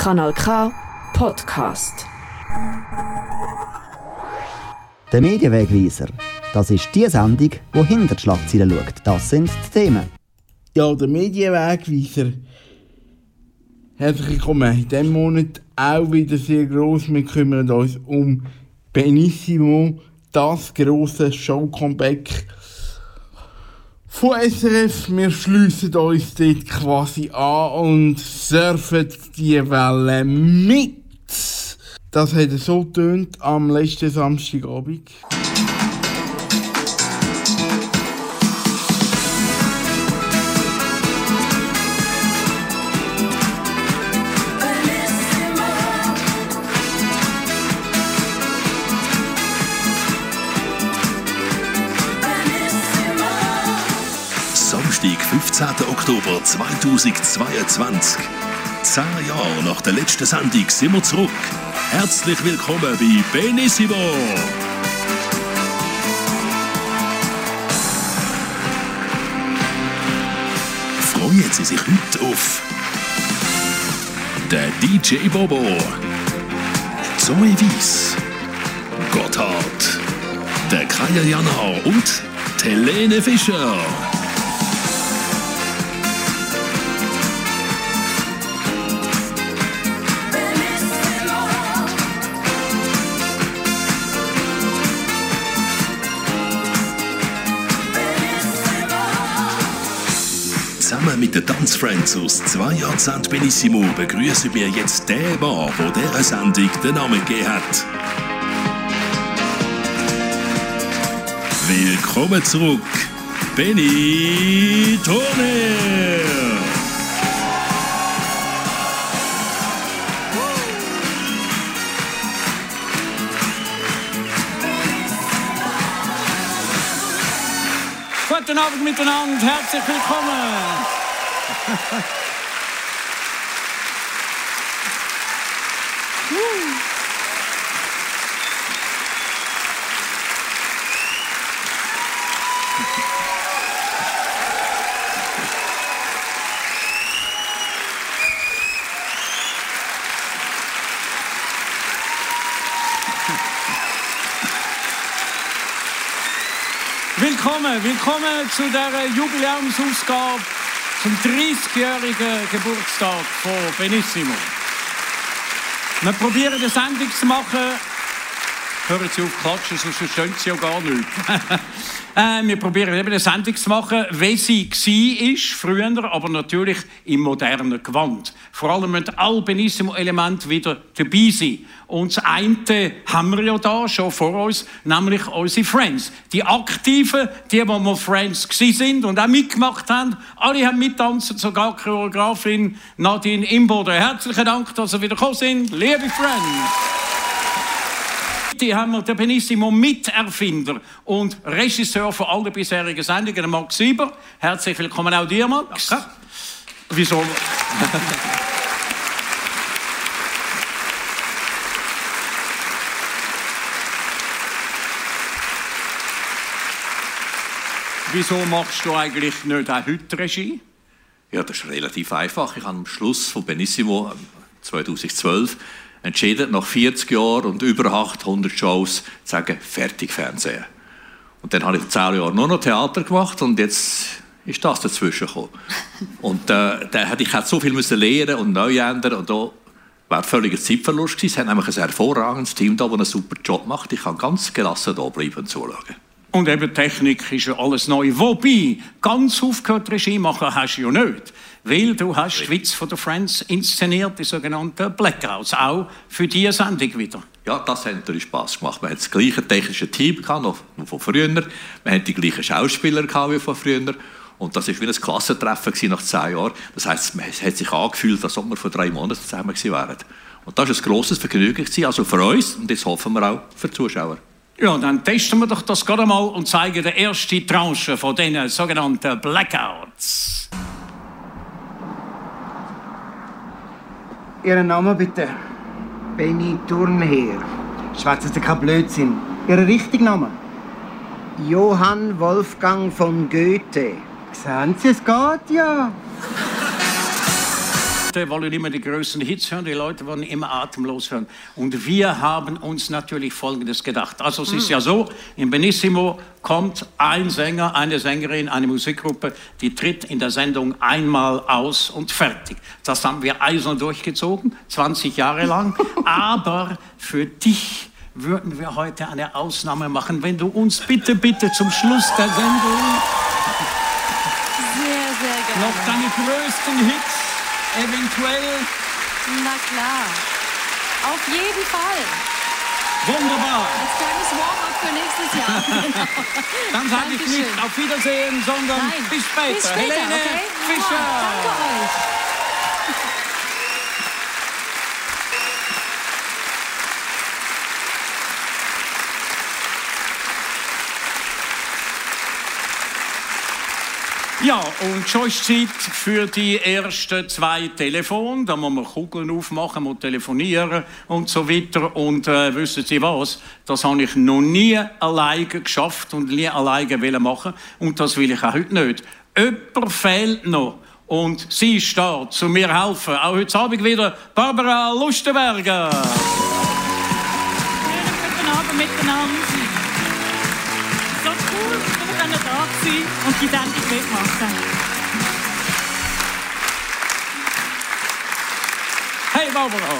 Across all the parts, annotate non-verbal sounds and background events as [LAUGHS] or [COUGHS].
Kanal K Podcast. Der Medienwegweiser. Das ist die Sendung, die hinter die Schlagzeilen schaut. Das sind die Themen. Ja, der Medienwegweiser. Herzlich willkommen. In diesem Monat auch wieder sehr gross. Wir kümmern uns um Benissimo, das grosse Show-Comeback von SRF. Wir schliessen uns dort quasi an und surfen die Welle mit. Das hat so tönt am letzten Samstagabend. Samstag, 15. Oktober 2022. Zehn Jahre nach der letzten Sendung sind wir zurück. Herzlich willkommen bei Benissimo. Freuen Sie sich heute auf der DJ Bobo, Zoe Wies, Gotthard, der Kaya Jana und Helene Fischer. Zusammen mit den Tanzfriends aus zwei Jahrzehnten Benissimo begrüßen wir jetzt den Mann, der dieser Sendung den Namen gegeben hat. Willkommen zurück, Benny Turner! Guten Abend miteinander, herzlich willkommen. Willkommen, willkommen zu der Jubiläumsausgabe zum 30-jährigen Geburtstag von Benissimo. Wir probieren eine Sendung zu machen. Hören Sie auf klatschen, sonst verstehen Sie ja gar nichts. [LAUGHS] äh, wir probieren eben eine Sendung zu machen, wie sie war, früher, aber natürlich im modernen Gewand. Vor allem müssen alle Benissimo-Elemente wieder dabei sein. Und das eine haben wir ja da schon vor uns, nämlich unsere Friends. Die Aktiven, die, die mal Friends sind und auch mitgemacht haben. Alle haben mittanzen, sogar Choreografin Nadine Imboden. Herzlichen Dank, dass Sie wieder gekommen sind, liebe Friends. Die haben wir den Benissimo Miterfinder und Regisseur von allen bisherigen Sendungen, Max Sieber. Herzlich willkommen auch dir, Max. Danke. Wieso? [LAUGHS] Wieso machst du eigentlich nicht auch heute Regie? Ja, das ist relativ einfach. Ich habe am Schluss von Benissimo 2012 entschieden, nach 40 Jahren und über 800 Shows zu sagen, fertig Fernsehen. Und dann habe ich 10 Jahre nur noch Theater gemacht und jetzt ist das dazwischen gekommen. [LAUGHS] Und äh, da hätte ich so viel müssen lernen und neu ändern und da wäre völliger Zeitverlust gewesen. Es hat nämlich ein hervorragendes Team da, das einen super Job macht. Ich kann ganz gelassen da bleiben und zuschauen. Und eben Technik ist ja alles neu. Wobei, ganz aufgehört Regie machen hast du ja nicht. Weil du hast die Witz von den Friends inszeniert, die sogenannten Blackouts. Auch für diese Sendung wieder. Ja, das hat natürlich Spass gemacht. Wir hatten das gleiche technische Team gehabt, noch von früher. Wir hatten die gleichen Schauspieler gehabt wie von früher. Und das war wie ein Klassentreffen nach zehn Jahren. Das heisst, es hat sich angefühlt, als ob wir vor drei Monaten zusammen wären. Und das war ein grosses Vergnügen, also für uns und das hoffen wir auch für die Zuschauer. Ja, dann testen wir doch das gerade mal und zeigen die erste Tranche von diesen sogenannten Blackouts. Ihren Namen bitte? Benny Turnherr. Schwätzen Sie kein Blödsinn. Ihren richtigen Namen? Johann Wolfgang von Goethe. Sehen Sie, es geht ja. Die wollen immer die größten Hits hören, die Leute wollen immer atemlos hören. Und wir haben uns natürlich Folgendes gedacht. Also es ist ja so, in Benissimo kommt ein Sänger, eine Sängerin, eine Musikgruppe, die tritt in der Sendung einmal aus und fertig. Das haben wir eisern durchgezogen, 20 Jahre lang. [LAUGHS] Aber für dich würden wir heute eine Ausnahme machen, wenn du uns bitte, bitte zum Schluss der Sendung Sehr, sehr noch deine größten Hits eventuell. Na klar. Auf jeden Fall. Wunderbar. Als kleines Warm-up für nächstes Jahr. [LAUGHS] Genau. Dann sage ich nicht auf Wiedersehen, sondern Nein. bis später. Bis später, Helene okay? Fischer. Danke euch. Ja, und schon ist Zeit für die ersten zwei Telefone. Da muss man Kugeln aufmachen, muss telefonieren und so weiter. Und äh, wissen Sie was? Das habe ich noch nie alleine geschafft und nie alleine machen. Und das will ich auch heute nicht. Jemand fehlt noch. Und sie ist da, zu mir helfen. Auch heute Abend wieder Barbara Lustenberger. Guten Abend miteinander. So cool, da sein und die Sendung mitmachen. Hey Barbara.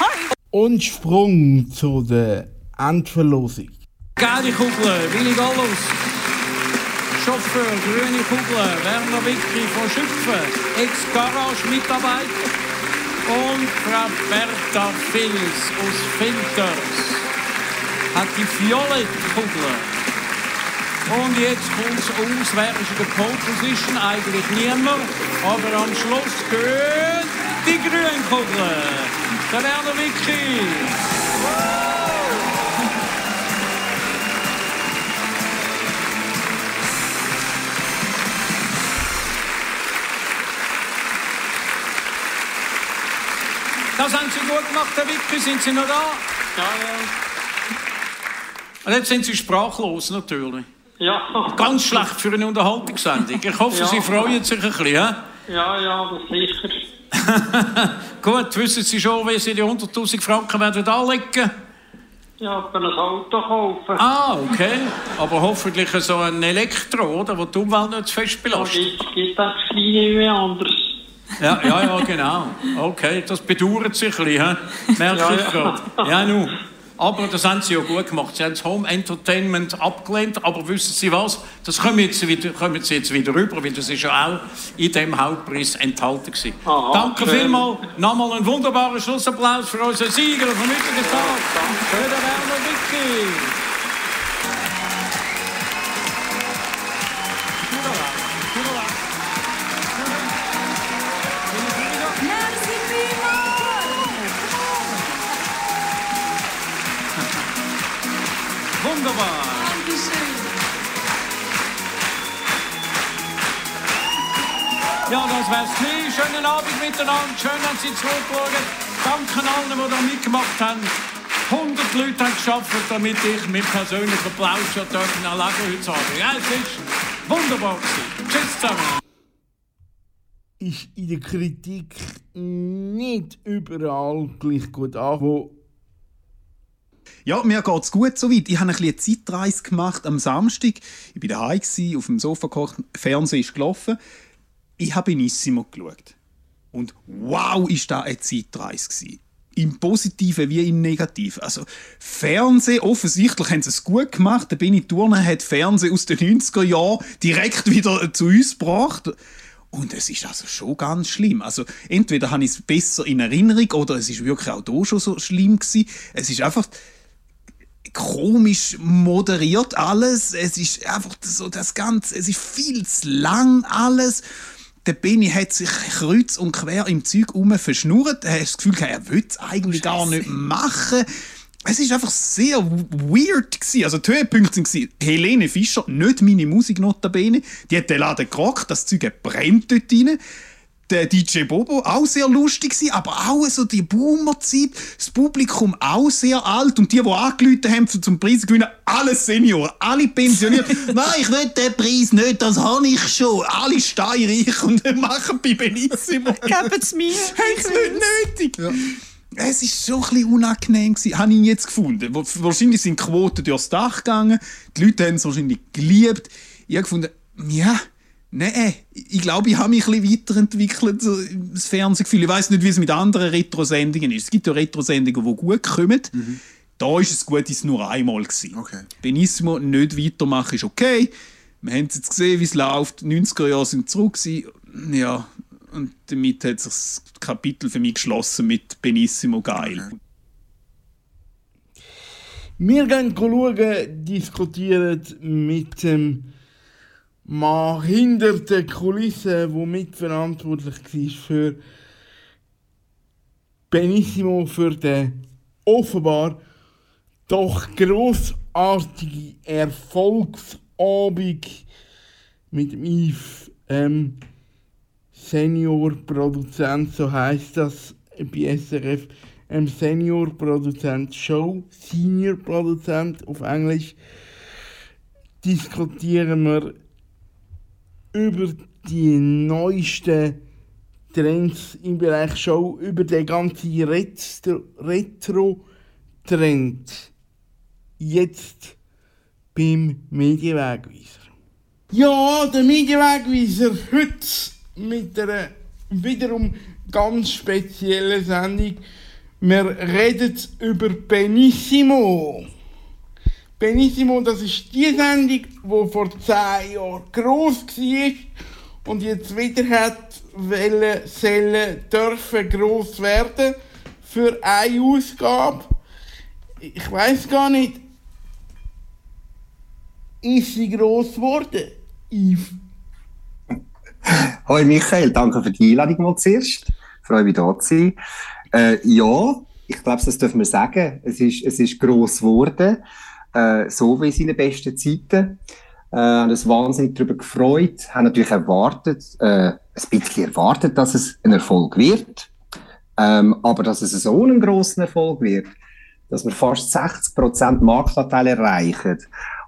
Hi! Und Sprung zu der Endverlosung. Geile Kugel, Willi Gallus. Chauffeur, grüne Kugel, Werner Wicki von Schüpfen, Ex-Garage-Mitarbeiter. Und Frau Bertha Fils aus Filters hat die violette Kugel. Und jetzt kommt es aus, wer ist in der Pole Position? Eigentlich niemand. Aber am Schluss gehört die grüne Kugel. Der Werner Wicki. Das haben Sie gut gemacht, Herr Wicki. Sind Sie noch da? Ja, ja. Und jetzt sind Sie sprachlos, natürlich. Ja, Ganz schlecht für eine Unterhaltungssendung. Ich hoffe, Ja. Sie freuen sich ein bisschen. hä? ja, ja, das sicher. [LAUGHS] Gut, wissen Sie schon, wie Sie die 100'000 Franken werden anlegen? Ja, ich kann ein Auto kaufen. Ah, okay. Aber hoffentlich so ein Elektro, oder? Wo die Umwelt nicht zu fest belastet. gibt, gibt das kleine mehr anders. Ja, ja, ja, genau. Okay, das bedauert sich ein bisschen, merke Ja, ich ja. gerade. Ja, nu. Aber das haben Sie ja gut gemacht. Sie haben das Home Entertainment abgelehnt, aber wissen Sie was? Das kommen, jetzt wieder, kommen Sie jetzt wieder rüber, weil das ist ja auch in dem Hauptpreis enthalten gewesen. Aha, Danke schön. vielmals. Nochmal einen wunderbaren Schlussapplaus für unseren Sieger vom heutigen Tag. Für den Werner Wicki. Wunderbar. Ja, das wär's gewesen. Schönen Abend miteinander. Schön, dass Sie zurückgeschaut Danke allen, die da mitgemacht haben. 100 Leute haben geschafft, damit ich mit persönlichen Applaus schon dürfen erleben heute Abend. Ja, es ist wunderbar. Tschüss zusammen. Ist in der Kritik nicht überall gleich gut angekommen. Ja, mir geht's gut soweit. Ich habe ein eine Zeitreise gemacht am Samstag. Ich war daheim, gewesen, auf dem Sofa gekocht, Fernsehen ist gelaufen. Ich habe Benissimo geschaut. Und wow, ist da eine Zeitreise gewesen. Im Positiven wie im Negativen. Also, Fernsehen, offensichtlich haben sie es gut gemacht. Der Benny Turner hat Fernsehen aus den 90er Jahren direkt wieder zu uns gebracht. Und es ist also schon ganz schlimm. Also entweder habe ich es besser in Erinnerung oder es ist wirklich auch da schon so schlimm gewesen. Es ist einfach komisch moderiert alles. Es ist einfach so das Ganze, es ist viel zu lang alles. Der Benny hat sich kreuz und quer im Zeug herum verschnurrt. Er hat das Gefühl, er will es eigentlich gar nicht machen. Es ist einfach sehr weird gewesen. Also die Höhepunkte waren Helene Fischer, nicht meine Musik notabene. Die hat den Laden gerockt, das Zeug brennt dort rein. Der DJ Bobo, auch sehr lustig gewesen, aber auch so die Boomer-Zeit, das Publikum auch sehr alt und die, die angerufen haben um zum Preis gewinnen, alle Senioren, alle pensioniert. [LAUGHS] Nein, ich will den Preis nicht, das habe ich schon. Alle steinreich und [LAUGHS] machen bei Benissimo. Geben es mir. [LAUGHS] Haben es nicht nötig. Es war schon ein bisschen unangenehm, gewesen, habe ich jetzt gefunden. Wa- Wahrscheinlich sind die Quoten durchs Dach gegangen, die Leute haben es wahrscheinlich geliebt. Ich habe gefunden, ja, nein, ich glaube, ich habe mich ein bisschen weiterentwickelt, so das Fernsehgefühl. Ich weiß nicht, wie es mit anderen Retro-Sendungen ist. Es gibt ja Retro-Sendungen, die gut kommen. Da ist es gut, dass es nur einmal war. Okay. Benissimo nicht weitermachen ist okay. Wir haben jetzt gesehen, wie es läuft. Die 90er Jahre sind zurück. gewesen. Ja, und damit hat sich das Kapitel für mich geschlossen mit Benissimo geil. Wir gehen schauen, diskutieren mit dem Mann hinter den Kulissen, der mitverantwortlich war für Benissimo, für den offenbar doch grossartige Erfolgsabend mit dem Yves, ähm, Senior-Produzent, so heißt das bei SRF, ähm, Senior-Produzent Show, Senior-Produzent auf Englisch, diskutieren wir über die neuesten Trends im Bereich Show, über den ganzen Retro- Retro-Trend. Jetzt beim Medienwegweiser. Ja, der Medienwegweiser heute mit einer wiederum ganz speziellen Sendung. Wir reden über Benissimo. Benissimo, das ist die Sendung, die vor 10 Jahren gross war und jetzt wieder hat wollen, sollen, dürfen gross werden für eine Ausgabe. Ich weiß gar nicht, ist sie gross geworden? Yves? Hoi Michael, danke für die Einladung mal zuerst. Ich freue mich, da zu sein. Äh, ja, ich glaube, das dürfen wir sagen. Es ist, es ist gross geworden, äh, so wie in seinen besten Zeiten. Äh, haben uns wahnsinnig darüber gefreut, haben natürlich erwartet, äh, ein bisschen erwartet, dass es ein Erfolg wird. Ähm, aber dass es so einen grossen Erfolg wird, dass wir fast 60% Marktanteil erreichen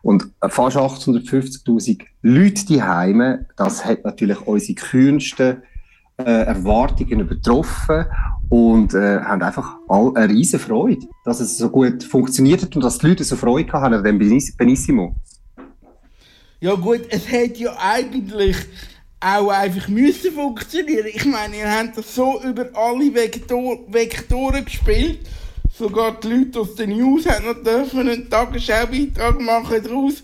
und fast 850.000 Leute die Heime, das hat natürlich unsere kühnsten äh, Erwartungen übertroffen und äh, haben einfach all eine riesen Freude, dass es so gut funktioniert hat und dass die Leute so Freude haben an dem Beniss- Benissimo. Ja gut, es hätte ja eigentlich auch einfach müssen funktionieren. Ich meine, ihr habt das so über alle Vektor Vektoren gespielt. Sogar die Leute aus den News haben noch dürfen einen Tagesschau-Beitrag machen daraus.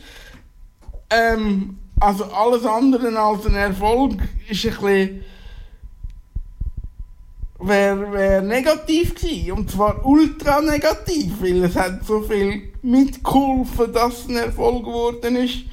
Ähm, also alles andere als ein Erfolg ist ein bisschen wäre wär negativ gewesen. Und zwar ultra negativ, weil es hat so viel mitgeholfen, dass es ein Erfolg geworden ist.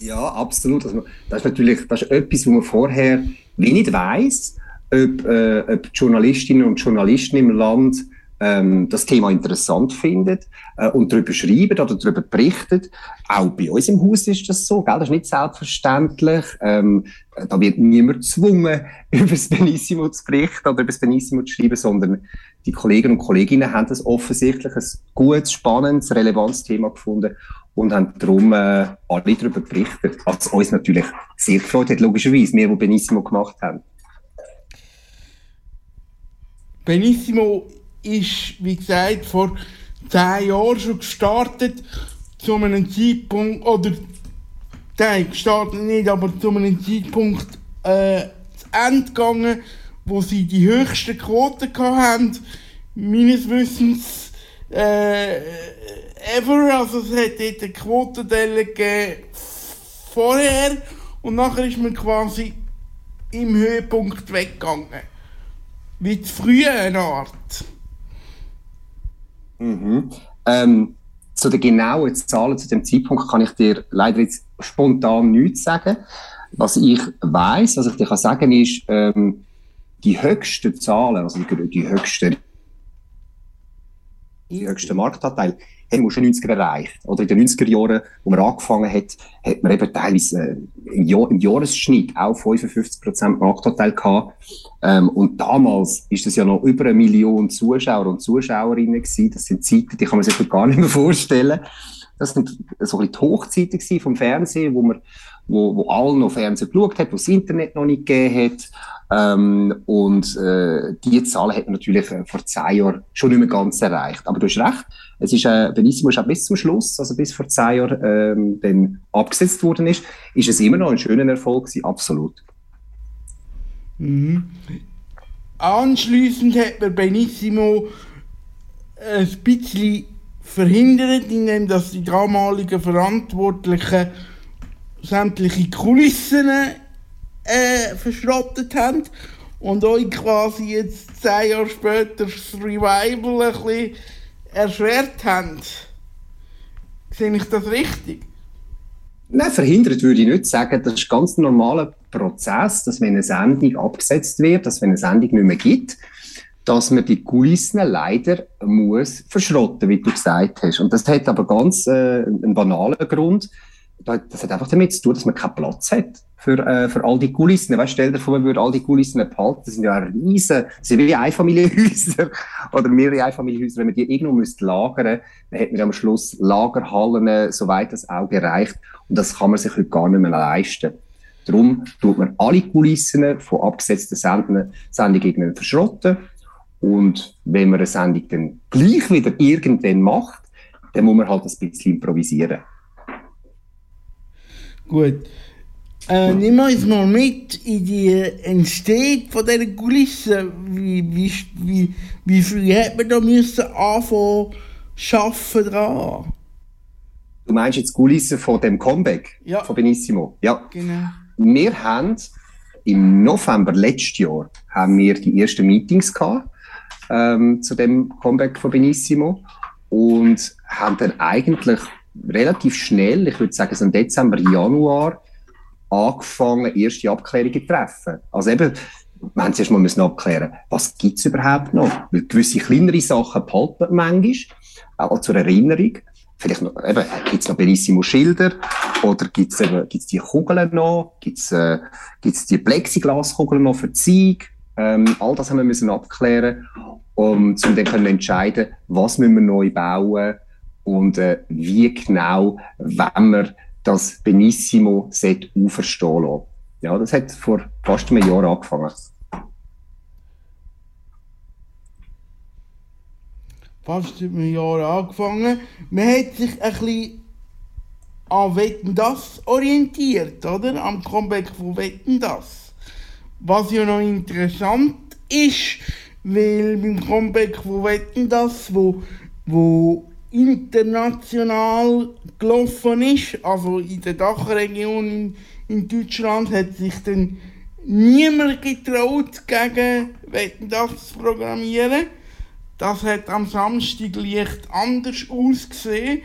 Ja, absolut. Also, das ist natürlich das ist etwas, wo man vorher wenig weiß, ob, äh, ob Journalistinnen und Journalisten im Land ähm, das Thema interessant finden äh, und darüber schreiben oder darüber berichten. Auch bei uns im Haus ist das so, gell? das ist nicht selbstverständlich. Ähm, da wird niemand gezwungen, [LAUGHS] über das Benissimo zu berichten oder über das Benissimo zu schreiben, sondern die Kollegen und Kolleginnen haben das offensichtlich ein gutes, spannendes, relevantes Thema gefunden und haben darum äh, alle darüber berichtet, was uns natürlich sehr gefreut hat, logischerweise, wir, die Benissimo gemacht haben. Benissimo ist, wie gesagt, vor zehn Jahren schon gestartet, zu einem Zeitpunkt, oder nein, gestartet nicht, aber zu einem Zeitpunkt äh, zu Ende gegangen, wo sie die höchsten Quoten hatten, meines Wissens äh, ever, also es hat dort eine Quotendelle gegeben vorher und nachher ist man quasi im Höhepunkt weggegangen. Wie zu früh eine Art. Mhm. Ähm, zu den genauen Zahlen zu dem Zeitpunkt kann ich dir leider jetzt spontan nichts sagen. Was ich weiß, was ich dir kann sagen ist, ähm, die höchsten Zahlen, also die, die höchsten höchsten Marktanteil, haben wir schon 90er erreicht. Oder in den 90er Jahren, wo man angefangen hat, hat man eben teilweise äh, im, Jahr, im Jahresschnitt auch 55% Marktanteil gehabt. Ähm, und damals ist das ja noch über eine Million Zuschauer und Zuschauerinnen gewesen. Das sind Zeiten, die kann man sich gar nicht mehr vorstellen. Das sind so ein bisschen die Hochzeiten vom Fernsehen, wo man, wo, wo alle noch Fernsehen geschaut hat, wo das Internet noch nicht gegeben hat. Ähm, und äh, die Zahlen hat man natürlich äh, vor zehn Jahren schon nicht mehr ganz erreicht. Aber du hast recht, es ist, äh, Benissimo ist auch bis zum Schluss, also bis vor zehn Jahren ähm, abgesetzt worden ist, ist es immer noch ein schöner Erfolg gewesen, absolut. Mhm. Anschließend hat man Benissimo ein bisschen verhindert, indem dass die damaligen Verantwortlichen sämtliche Kulissen äh, verschrottet haben und euch quasi jetzt zehn Jahre später das Revival ein bisschen erschwert haben. Sehe ich das richtig? Nein, verhindert würde ich nicht sagen. Das ist ein ganz normaler Prozess, dass wenn eine Sendung abgesetzt wird, dass wenn eine Sendung nicht mehr gibt, dass man die Kulissen leider muss verschrotten, wie du gesagt hast. Und das hat aber ganz äh, einen banalen Grund. Das hat einfach damit zu tun, dass man keinen Platz hat für, äh, für all die Kulissen. Weißt, stell dir vor, man würde all die Kulissen behalten. Das sind ja riesen, das sind wie Einfamilienhäuser [LAUGHS] oder mehrere Einfamilienhäuser. Wenn man die irgendwo müsste lagern, dann hätte man am Schluss Lagerhallen, soweit das Auge reicht. Und das kann man sich heute gar nicht mehr leisten. Darum tut man alle Kulissen von abgesetzten Sendungen, Sendungen verschrotten. Und wenn man eine Sendung dann gleich wieder irgendwann macht, dann muss man halt ein bisschen improvisieren. Gut. Äh, nimm uns mal mit in die Entstehung von dieser Kulisse. Wie, wie, wie, wie früh hat man da müssen anfangen schaffen dran? Du meinst jetzt die Kulisse von dem Comeback Ja. von Benissimo? Ja. Genau. Wir haben im November letztes Jahr haben wir die ersten Meetings gehabt, ähm, zu dem Comeback von Benissimo und haben dann eigentlich relativ schnell, ich würde sagen so im Dezember, Januar, angefangen, erste Abklärungen zu treffen. Also eben, wir haben zuerst mal müssen abklären, was gibt es überhaupt noch? Weil gewisse kleinere Sachen behalten man manchmal, auch zur Erinnerung. Vielleicht noch, eben, gibt es noch Benissimo Schilder? Oder gibt es gibt's die Kugeln noch? Gibt es äh, gibt's die Plexiglaskugeln noch für Zeug? Ähm, all das haben wir müssen abklären, um, um dann können entscheiden, was müssen wir neu bauen und äh, wie genau, wenn wir das Benissimo auferstehen lassen. Ja, das hat vor fast einem Jahr angefangen. fast über ein Jahr angefangen. Man hat sich ein bisschen an Wetten das orientiert, oder? Am Comeback von Wetten das. Was ja noch interessant ist, weil beim Comeback von Wetten das, wo, wo international gelaufen ist, also in der Dachregion in, in Deutschland, hat sich dann niemand getraut, gegen das zu programmieren. Das hat am Samstag leicht anders ausgesehen.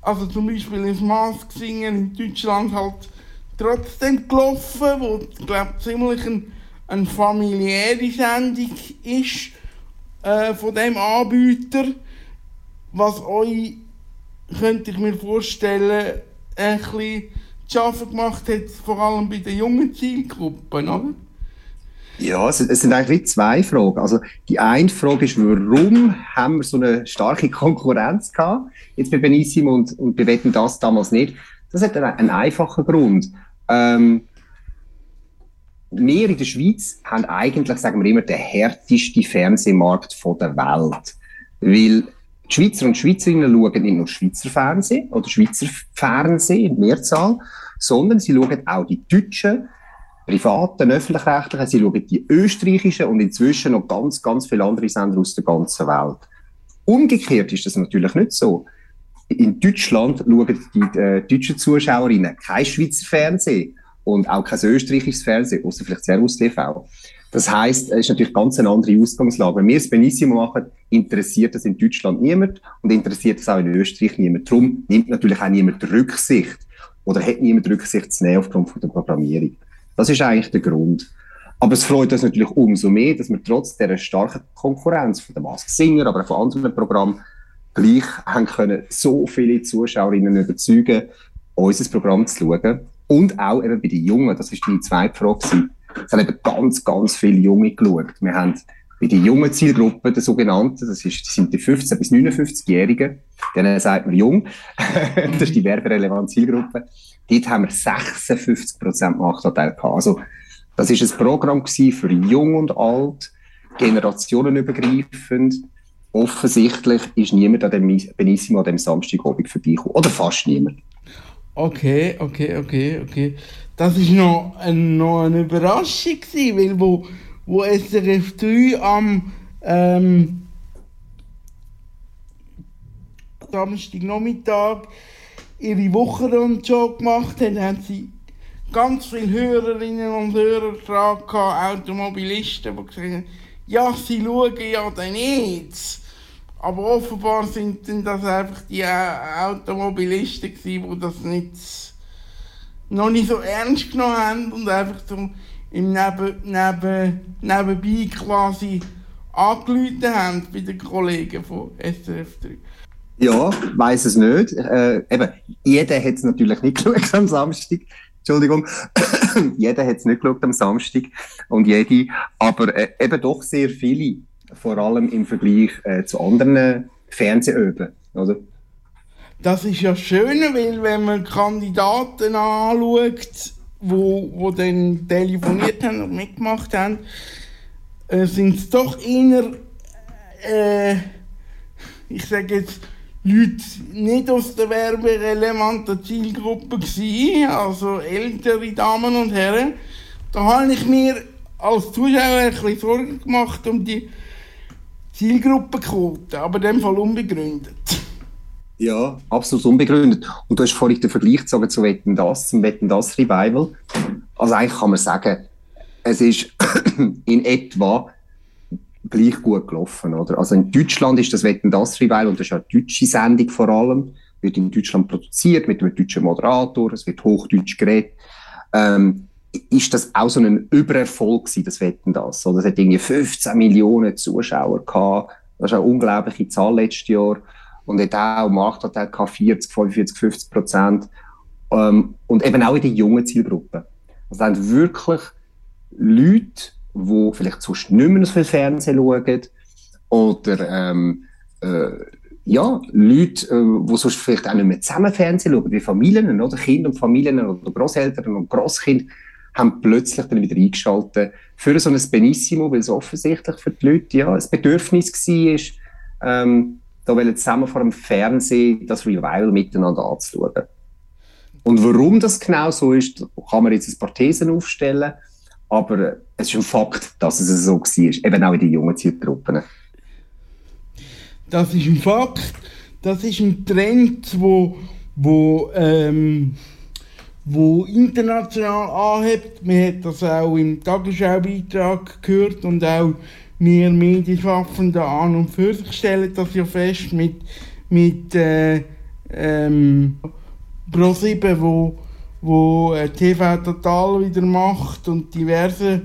Also zum Beispiel ist Mask Singen in Deutschland halt trotzdem gelaufen, wo glaube ziemlich ein, eine familiäre Sendung ist äh, von dem Anbieter. Was euch, könnte ich mir vorstellen, ein bisschen zu schaffen gemacht hat, vor allem bei den jungen Zielgruppen, oder? Ja, es, es sind eigentlich zwei Fragen. Also die eine Frage ist, warum haben wir so eine starke Konkurrenz gehabt? Jetzt bei Benissimo und, und bei Wetten das damals nicht. Das hat einen, einfachen Grund. Ähm, wir in der Schweiz haben eigentlich, sagen wir immer, den härtesten Fernsehmarkt der Welt. Weil die Schweizer und Schweizerinnen schauen nicht nur Schweizer Fernsehen oder Schweizer Fernsehen in Mehrzahl, sondern sie schauen auch die deutschen, privaten, öffentlich-rechtlichen, sie schauen die österreichischen und inzwischen noch ganz, ganz viele andere Sender aus der ganzen Welt. Umgekehrt ist das natürlich nicht so. In Deutschland schauen die äh, deutschen Zuschauerinnen kein Schweizer Fernsehen und auch kein österreichisches Fernsehen, außer vielleicht Servus TV. Das heisst, es ist natürlich ganz eine andere Ausgangslage. Wenn wir es Benissimo machen, interessiert das in Deutschland niemand und interessiert das auch in Österreich niemand. Darum nimmt natürlich auch niemand Rücksicht oder hat niemand Rücksicht zu nehmen aufgrund von der Programmierung. Das ist eigentlich der Grund. Aber es freut uns natürlich umso mehr, dass wir trotz dieser starken Konkurrenz von der Mask Singer, aber auch von anderen Programmen gleich haben können so viele Zuschauerinnen überzeugen, unser Programm zu schauen. Und auch eben bei den Jungen, das ist die zweite Frage. Es haben eben ganz, ganz viele Junge geschaut. Wir haben bei den jungen Zielgruppen, der sogenannten, das, ist, das sind die 15- bis 59-Jährigen, denen sagt man jung, [LAUGHS] das ist die werberelevante Zielgruppe, dort haben wir 56% Marktanteil gehabt. Also, das ist ein Programm für jung und alt, generationenübergreifend. Offensichtlich ist niemand an dem Benissimo an dem Samstagabend vorbeigekommen. Oder fast niemand. Okay, okay, okay, okay. Das ist noch, noch eine Überraschung gewesen, weil wo, wo SRF 3 am ähm, Samstagnachmittag ihre Wochenrundshow gemacht haben, haben sie ganz viele Hörerinnen und Hörer dran Automobilisten, die gesagt haben, ja, sie schauen ja dann nicht. Aber offenbar sind das einfach die Au- Automobilisten die das nicht, noch nicht so ernst genommen haben und einfach so im Neben, Neben, Nebenbei quasi angerufen haben bei den Kollegen von SRF 3. Ja, weiß es nicht. Äh, eben, jeder hat es natürlich nicht geschaut am Samstag. Entschuldigung. [COUGHS] jeder hat es nicht geschaut am Samstag. Und jede. Aber äh, eben doch sehr viele. Vor allem im Vergleich äh, zu anderen Fernsehöben. Oder? Das ist ja schön, weil wenn man Kandidaten anschaut, wo, wo dann telefoniert haben und mitgemacht haben, äh, sind es doch eher, äh, ich sage jetzt, Leute nicht aus der werberelevanten Zielgruppe gewesen, also ältere Damen und Herren. Da habe ich mir als Zuschauer ein bisschen Sorgen gemacht um die Zielgruppenquote, aber in dem Fall unbegründet. Ja, absolut unbegründet. Und du hast vorhin den Vergleich gezogen zu Wetten das, zum Wetten das Revival. Also eigentlich kann man sagen, es ist [COUGHS] in etwa gleich gut gelaufen, oder? Also in Deutschland ist das Wetten das Revival und das ist eine deutsche Sendung vor allem, wird in Deutschland produziert mit einem deutschen Moderator, es wird Hochdeutsch geredet. Ähm, ist das auch so ein Übererfolg gewesen, das Wetten das? Oder es hat irgendwie 15 Millionen Zuschauer gehabt. Das ist eine unglaubliche Zahl letztes Jahr. Und hat auch Marktanteil gehabt, 40, 45, 50 Prozent. Ähm, und eben auch in den jungen Zielgruppen. Also haben wirklich Leute, die vielleicht sonst nicht mehr so viel Fernsehen schauen, oder ähm, äh, ja, Leute, äh, die sonst vielleicht auch nicht mehr zusammen Fernsehen schauen, wie Familien, oder Kinder und Familien oder Großeltern und Grosskinder, haben plötzlich dann wieder eingeschaltet für so ein Benissimo, weil es offensichtlich für die Leute ja ein Bedürfnis war, ähm, da wollen zusammen vor dem Fernsehen das Revival miteinander anzuschauen. Und warum das genau so ist, kann man jetzt ein paar Thesen aufstellen, aber es ist ein Fakt, dass es so war, eben auch in den jungen Zielgruppen. Das ist ein Fakt, das ist ein Trend, wo, wo, ähm, wo international anhebt. Man hat das auch im Tagesschau-Beitrag gehört und auch wir Medienschaffenden an und für sich stellen das ja fest mit, mit äh, ähm, Pro7, wo, wo äh, TV Total wieder macht und diverse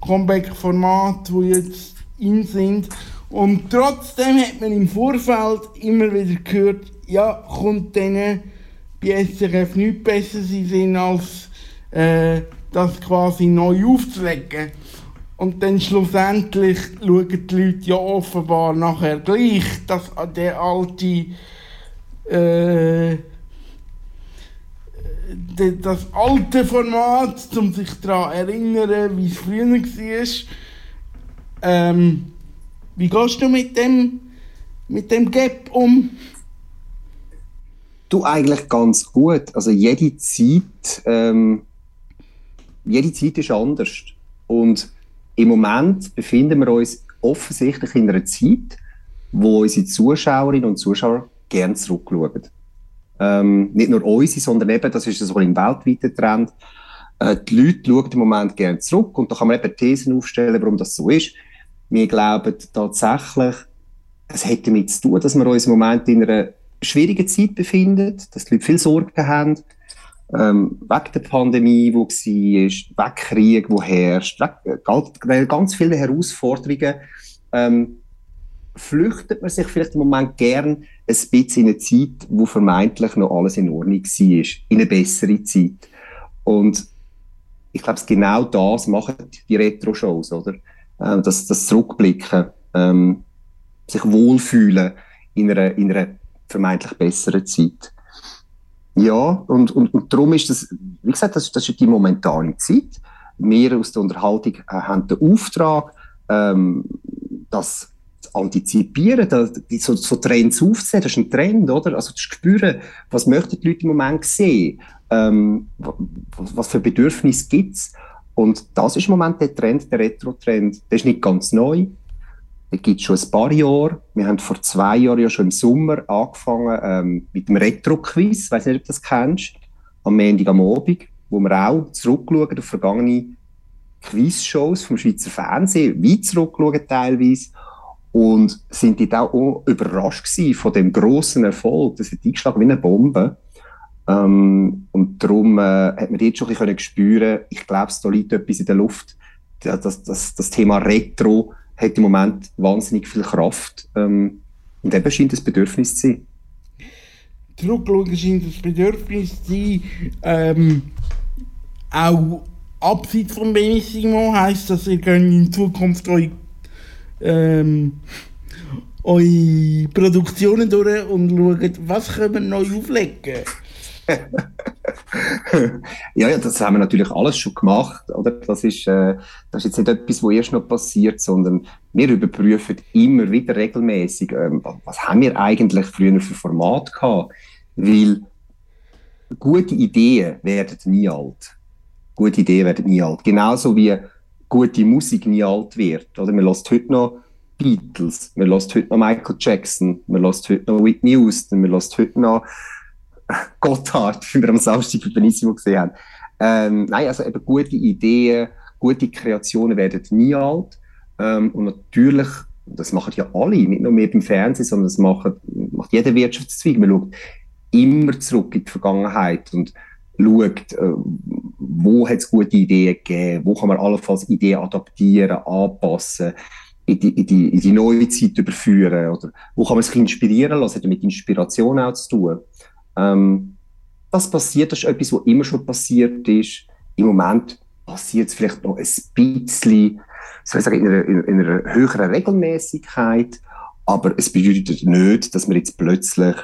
Comeback-Formate, die jetzt in sind. Und trotzdem hat man im Vorfeld immer wieder gehört, ja, kommt denen bei SRF nichts besser sie sind, als äh, das quasi neu aufzulegen. Und dann schlussendlich schauen die Leute ja offenbar nachher gleich, dass der alte äh, das alte Format, um sich daran zu erinnern, wie es früher war. Ähm, wie gehst du mit dem, mit dem Gap um? Du eigentlich ganz gut. Also jede Zeit, ähm, jede Zeit ist anders. Und im Moment befinden wir uns offensichtlich in einer Zeit, wo unsere Zuschauerinnen und Zuschauer gerne zurückschauen. Ähm, nicht nur unsere, sondern eben, das ist so ein weltweiter Trend. Äh, die Leute schauen im Moment gerne zurück und da kann man eben Thesen aufstellen, warum das so ist. Wir glauben tatsächlich, es hat damit zu tun, dass wir uns im Moment in einer schwierigen Zeit befinden, dass die Leute viel Sorgen haben, ähm, wegen der Pandemie, die war, wegen Krieg, wo herrscht, wegen, weil ganz viele Herausforderungen ähm, flüchtet man sich vielleicht im Moment gern ein bisschen in eine Zeit, wo vermeintlich noch alles in Ordnung war, in eine bessere Zeit. Und ich glaube, genau das machen die Retro-Shows, oder? Ähm, das, das Zurückblicken, ähm, sich wohlfühlen in einer, in einer vermeintlich besseren Zeit. Ja, und, und, und darum ist das, wie gesagt, das, das ist die momentane Zeit. Wir aus der Unterhaltung äh, haben den Auftrag, ähm, das zu antizipieren, das, so, so Trends aufzusehen, das ist ein Trend, oder? Also zu spüren, was möchten die Leute im Moment sehen, ähm, was, was für Bedürfnisse gibt es. Und das ist im Moment der Trend, der Retro-Trend. Der ist nicht ganz neu. Der gibt es schon ein paar Jahre. Wir haben vor zwei Jahren ja schon im Sommer angefangen ähm, mit dem Retro-Quiz. Ich weiß nicht, ob du das kennst. Am Montag am Abend, wo wir auch zurückschauen auf vergangene Quiz-Shows vom Schweizer Fernsehen, weit zurückschauen teilweise. Und sind dort auch überrascht gewesen von dem grossen Erfolg. Das hat eingeschlagen wie eine Bombe. Ähm, und darum äh, hat man jetzt schon ein bisschen spüren ich glaube, da liegt etwas in der Luft. Das, das, das Thema Retro hat im Moment wahnsinnig viel Kraft. Ähm, und eben scheint das Bedürfnis zu sein. Zurückschauen scheint das Bedürfnis zu sein. Ähm, auch abseits von Benissimo heisst das, ihr in Zukunft euch, ähm, eure Produktionen durch und schaut, was können wir neu auflegen. Ja, ja, das haben wir natürlich alles schon gemacht, oder? Das ist, äh, das ist jetzt nicht etwas, was erst noch passiert, sondern wir überprüfen immer wieder regelmäßig, ähm, was haben wir eigentlich früher für Format gehabt? Weil gute Ideen werden nie alt. Gute Ideen werden nie alt. Genauso wie gute Musik nie alt wird. Oder? Man lässt heute noch Beatles, man lässt heute noch Michael Jackson, man lässt heute noch Whitney Houston, man lässt heute noch [LAUGHS] Gotthard, wie wir am Samstag bei Benissimo gesehen haben. Ähm, nein, also eben gute Ideen, gute Kreationen werden nie alt. Ähm, und natürlich, das machen ja alle, nicht nur wir beim Fernsehen, sondern das macht, macht jeder Wirtschaftszweig. Man schaut immer zurück in die Vergangenheit und schaut, äh, wo hat es gute Ideen gegeben, wo kann man allenfalls Ideen adaptieren, anpassen, in die, in die, in die neue Zeit überführen, oder wo kann man sich inspirieren lassen, hat mit Inspiration auch zu tun. Ähm, das passiert, das ist etwas, was immer schon passiert ist. Im Moment passiert es vielleicht noch ein bisschen, soll ich sagen, in einer, in einer höheren Regelmäßigkeit, aber es bedeutet nicht, dass wir jetzt plötzlich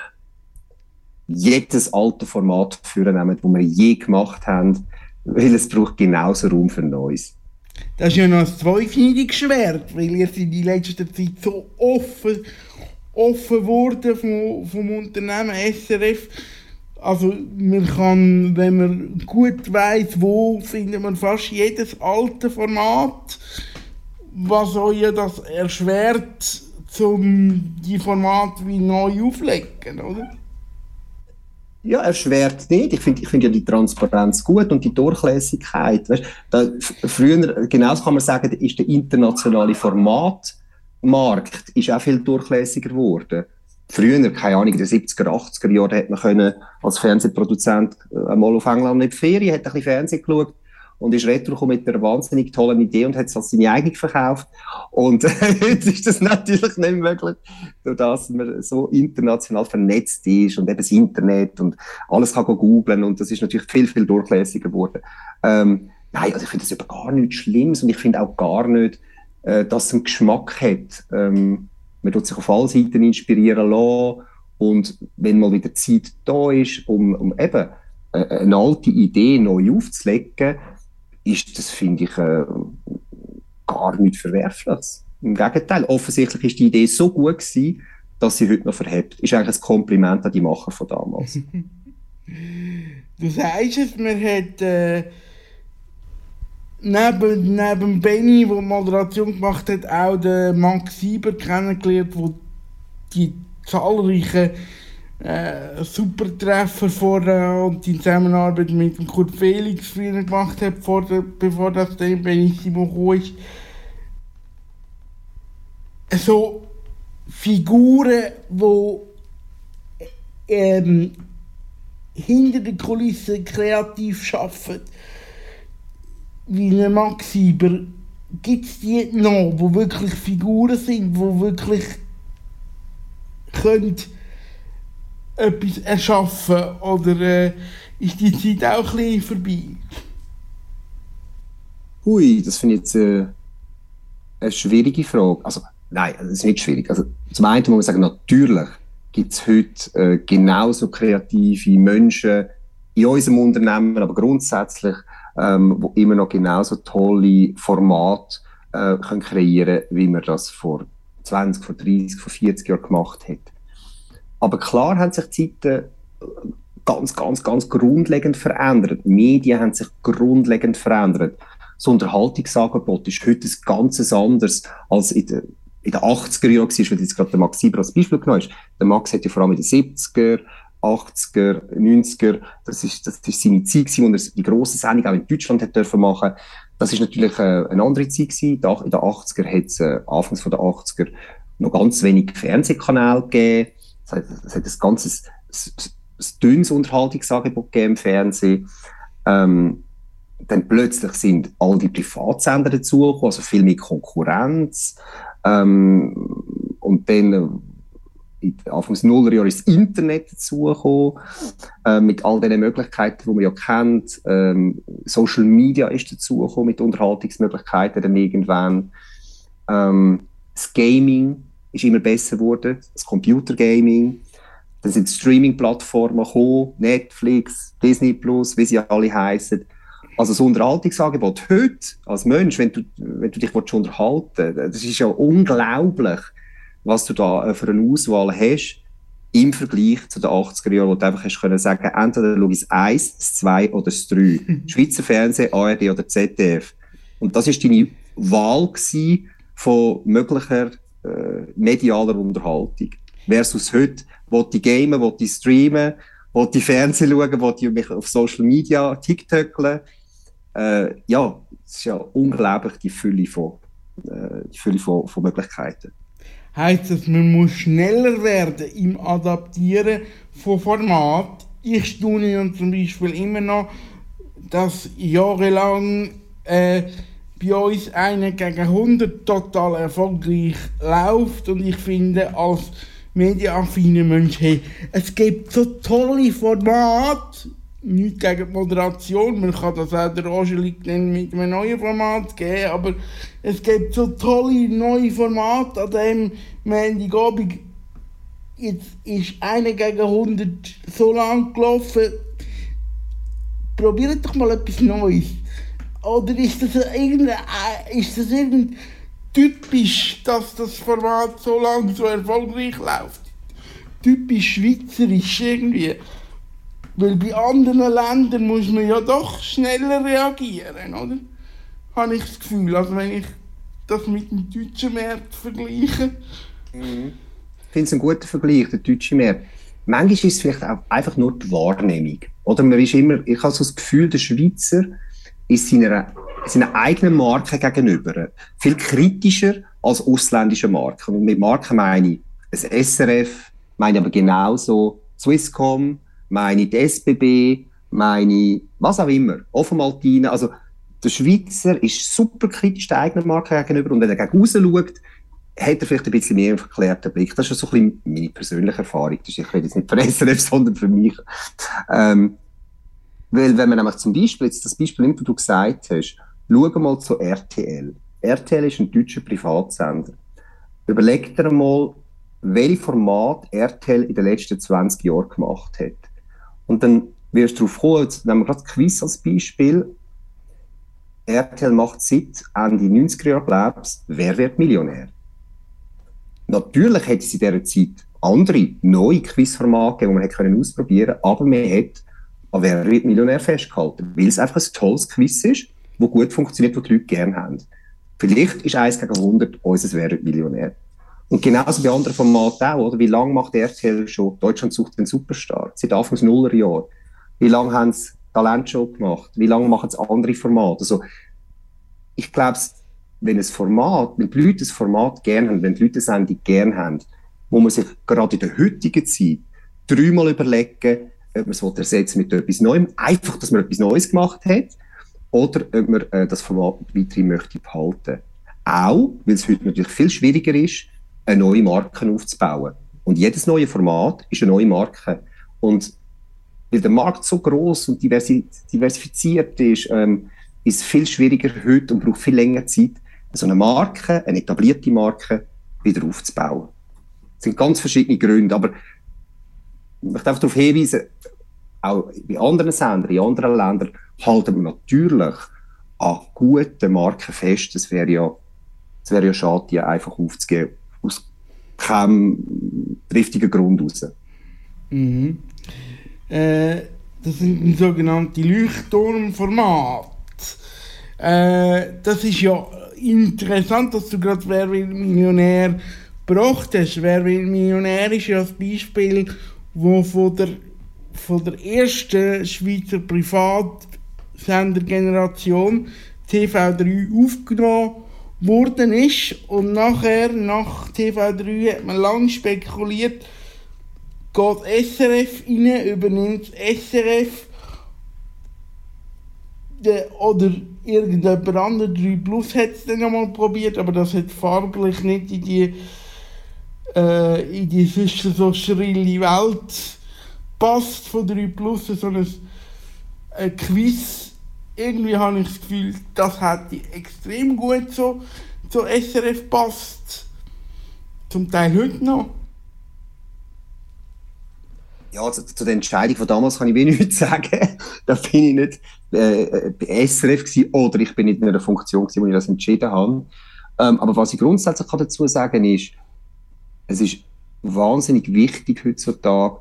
jedes alte Format führen, das wir je gemacht haben, weil es braucht genauso Raum für Neues. Das ist ja noch ein zweischneidiges Schwert, weil ihr in letzter Zeit so offen, offen wurde vom, vom Unternehmen SRF. Also man kann, wenn man gut weiß, wo findet man fast jedes alte Format, was euch ja das erschwert, zum die Formate wie neu auflegen, oder? Ja, erschwert nicht. Ich finde ich find ja die Transparenz gut und die Durchlässigkeit. Weißt, da, früher, genauso kann man sagen, ist der internationale Formatmarkt ist auch viel durchlässiger geworden. Früher, keine Ahnung, in den 70er, 80er Jahren, hätte man können als Fernsehproduzent äh, einmal auf England in die Ferien, hat ein bisschen Fernsehen geschaut und ist retour mit einer wahnsinnig tollen Idee und hat es als seine eigene verkauft. Und [LAUGHS] jetzt ist das natürlich nicht möglich, durch das man so international vernetzt ist und eben das Internet und alles kann googeln und das ist natürlich viel, viel durchlässiger geworden. Ähm, nein, also ich finde das über gar nichts Schlimmes und ich finde auch gar nicht, äh, dass es einen Geschmack hat. Ähm, man tut sich auf allen Seiten inspirieren lassen und wenn mal wieder Zeit da ist, um, um eben äh, eine alte Idee neu aufzulegen, ist das, finde ich, äh, gar nicht verwerflich. Im Gegenteil, offensichtlich ist die Idee so gut gewesen, dass sie heute noch verhebt. Ist eigentlich ein Kompliment an die Macher von damals. [LAUGHS] du sagst es, man hat äh, neben, neben Benny, der Moderation gemacht hat, auch Max Sieber kennengelernt, der die zahlreichen äh, Supertreffer vor äh, und die Zusammenarbeit mit dem Kurt Felix früher gemacht hat, vor der, bevor das dann Benissimo gekommen ist. So Figuren, die ähm, hinter den Kulissen kreativ arbeiten, wie ein Max Sieber, gibt es die noch, die wirklich Figuren sind, die wirklich könnt etwas erschaffen oder äh, ist die Zeit auch ein bisschen vorbei? Ui, das finde ich jetzt äh, eine schwierige Frage. Also, nein, das ist nicht schwierig. Also, zum einen muss man sagen, natürlich gibt es heute äh, genauso kreative Menschen in unserem Unternehmen, aber grundsätzlich, ähm, wo immer noch genauso tolle Formate äh, können kreieren wie man das vor 20, vor 30, vor 40 Jahren gemacht hat. Aber klar haben sich die Zeiten äh, ganz, ganz, ganz grundlegend verändert. Die Medien haben sich grundlegend verändert. Das Unterhaltungsangebot ist heute ein ganz anderes als in den, in den 80er Jahren war, weil jetzt gerade der Max Sieber als Beispiel genommen ist. Der Max hat ja vor allem in den 70er, 80er, 90er, das ist, das ist seine Zeit gewesen, wo er die grosse Sendung auch in Deutschland hat dürfen machen. Das ist natürlich äh, eine andere Zeit gewesen. In den 80er hat es, äh, anfangs von den 80er, noch ganz wenig Fernsehkanäle gegeben. Es hat, es hat ein ganzes, ein dünnes Unterhaltungsangebot gegeben im Fernsehen. Ähm, dann plötzlich sind all die Privatsender dazugekommen, also viel mehr Konkurrenz. Ähm, und dann in Anfangs Nullerjahren das Internet dazugekommen, äh, mit all den Möglichkeiten, die man ja kennt. Ähm, Social Media ist dazugekommen mit Unterhaltungsmöglichkeiten dann irgendwann. Ähm, das Gaming ist immer besser geworden, das Computergaming. Dann sind Streaming-Plattformen gekommen, Netflix, Disney Plus, wie sie alle heißen. Also das Unterhaltungsangebot heute als Mensch, wenn du, wenn du dich willst unterhalten das ist ja unglaublich, was du da äh, für eine Auswahl hast im Vergleich zu den 80er Jahren, wo du einfach hast können sagen, entweder schaue ich das 1, das 2 oder das 3. [LAUGHS] Schweizer Fernsehen, ARD oder ZDF. Und das ist deine Wahl von möglicher äh, medialer Unterhaltung. Versus heute, wo die gamen, wo die streamen, wo die Fernsehen schauen, wo die mich auf Social Media TikTokeln. Äh, ja, es ist ja unglaublich die Fülle von, äh, die Fülle von, von Möglichkeiten. Heißt das, man muss schneller werden im Adaptieren von Format? Ich staune und zum Beispiel immer noch, dass jahrelang äh, bei uns einer gegen 100 total erfolgreich läuft und ich finde als mediaaffiner Mensch, hey, es gibt so tolle Formate, nicht gegen die Moderation, man kann das auch der Angelique dann mit einem neuen Format geben, aber es gibt so tolle neue Formate an dem Montagabend. Jetzt ist einer gegen 100 so lang gelaufen. Probiert doch mal etwas Neues. Oder ist das irgendein, irgendein typisch, dass das Format so lang so erfolgreich läuft? Typisch schweizerisch irgendwie. Weil bei anderen Ländern muss man ja doch schneller reagieren, oder? Habe ich das Gefühl. Also wenn ich das mit dem deutschen Markt vergleiche. Mhm. Ich finde es ein guter Vergleich, der deutsche Markt. Manchmal ist es vielleicht auch einfach nur die Wahrnehmung. Oder man ist immer, ich habe so das Gefühl, der Schweizer ist seiner, seiner eigenen Marke gegenüber viel kritischer als ausländische Marken. Und mit Marken meine ich ein SRF, meine aber genauso Swisscom, meine die SBB, meine was auch immer, Offenmaltine. Also der Schweizer ist super kritisch der eigenen Marke gegenüber und wenn er gegen raus schaut, hat er vielleicht ein bisschen mehr einen verklärten Blick. Das ist so ein bisschen meine persönliche Erfahrung. Das ist, ich rede jetzt nicht für [LAUGHS] SRF, sondern für mich. Ähm, weil wenn man nämlich zum Beispiel, jetzt das Beispiel, das du gesagt hast, schau mal zu RTL. RTL ist ein deutscher Privatsender. Überleg dir mal, welche Format RTL in den letzten 20 Jahren gemacht hat. Und dann wirst du darauf kommen, jetzt nehmen wir gerade Quiz als Beispiel. RTL macht seit Ende 90er Jahre, glaubst Wer wird Millionär? Natürlich hätte es in dieser Zeit andere, neue Quizformate gegeben, die man ausprobieren konnte, aber man hat an Wer wird Millionär festgehalten, weil es einfach ein tolles Quiz ist, das gut funktioniert, das die Leute gerne haben. Vielleicht ist 1 gegen 100 unser Wer wird Millionär. Und genauso bei anderen Formaten auch, oder? Wie lange macht RTL schon Deutschland sucht den Superstar? Seit Anfangs Nullerjahr. Wie lange haben sie Talentshow gemacht? Wie lange machen sie andere Formate? Also, ich glaube, wenn ein Format, wenn die Leute ein Format gerne haben, wenn die Leute eine Sendung gerne haben, muss man sich gerade in der heutigen Zeit dreimal überlegen, ob man es ersetzen mit etwas Neuem, einfach, dass man etwas Neues gemacht hat, oder ob man äh, das Format weiterhin möchte behalten. Auch, weil es heute natürlich viel schwieriger ist, eine neue Marke aufzubauen. Und jedes neue Format ist eine neue Marke. Und weil der Markt so groß und diversi diversifiziert ist, ähm, ist es viel schwieriger heute und braucht viel länger Zeit, so eine Marke, eine etablierte Marke, wieder aufzubauen. Das sind ganz verschiedene Gründe, aber ich möchte einfach darauf hinweisen, auch bei anderen Sendern, in anderen Ländern, halten wir natürlich an guten Marken fest. Es wäre ja, es wäre ja schade, die einfach aufzugeben, keinem triftigen Grund raus. Mhm. Äh, das sind sogenannte Leuchtturmformat. Äh, das ist ja interessant, dass du gerade Wer will Millionär gebracht hast. Wer will Millionär ist ja das Beispiel, wo von der, von der ersten Schweizer Privatsendergeneration TV3 aufgenommen worden ist und nachher, nach TV3 hat man lange spekuliert, geht SRF rein, übernimmt SRF de, oder irgendjemand anderes, 3 Plus hat es dann einmal probiert, aber das hat farblich nicht in die äh, in die sonst so schrille Welt passt von 3 Plus, so ein, ein Quiz. Irgendwie habe ich das Gefühl, das hätte extrem gut so zu SRF passt. Zum Teil heute noch. Ja, zu, zu der Entscheidung von damals kann ich wenig [LAUGHS] nichts sagen. da bin ich nicht äh, bei SRF gewesen, oder ich bin nicht in einer Funktion gewesen, wo ich das entschieden habe. Ähm, aber was ich grundsätzlich kann dazu sagen ist, es ist wahnsinnig wichtig heutzutage,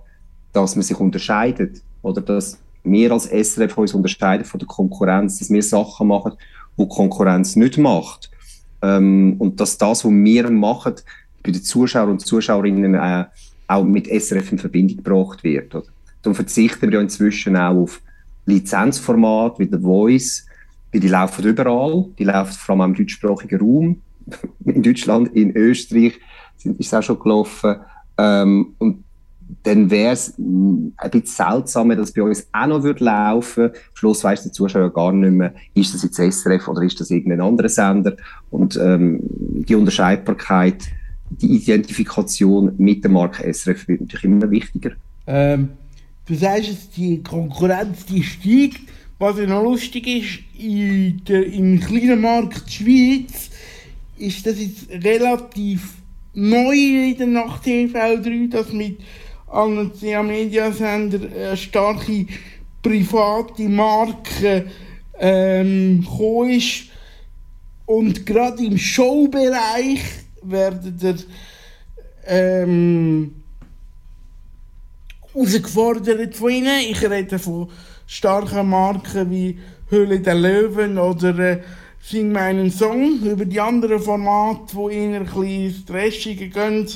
dass man sich unterscheidet. Oder dass wir als SRF uns unterscheiden von der Konkurrenz, dass wir Sachen machen, die Konkurrenz nicht macht. Ähm, und dass das, was wir machen, bei den Zuschauern und Zuschauerinnen äh, auch mit SRF in Verbindung gebracht wird. Oder? Darum verzichten wir ja inzwischen auch auf Lizenzformat wie The Voice, weil die laufen überall, die laufen vor allem im deutschsprachigen Raum, [LAUGHS] in Deutschland, in Österreich ist es auch schon gelaufen. Ähm, und dann wäre es ein bisschen seltsam, dass bei uns auch noch würde laufen würde. Am Schluss weiss der Zuschauer gar nicht mehr, ist das jetzt SRF oder ist das irgendein anderer Sender. Und ähm, die Unterscheidbarkeit, die Identifikation mit der Marke SRF wird natürlich immer wichtiger. Ähm, du sagst jetzt, die Konkurrenz die steigt. Was ja noch lustig ist, in der, im kleinen Markt Schweiz ist das jetzt relativ neu in der Nacht TV3, dass mit Annoncia Media Sender eine starke private Marke ähm, ist. Und gerade im Showbereich werden der ähm, herausgefordert von ihnen. Ich rede von starken Marken wie Höhle der Löwen oder äh, Sing meinen Song. Über die anderen Formate, die eher ein bisschen ins Trashige gehen,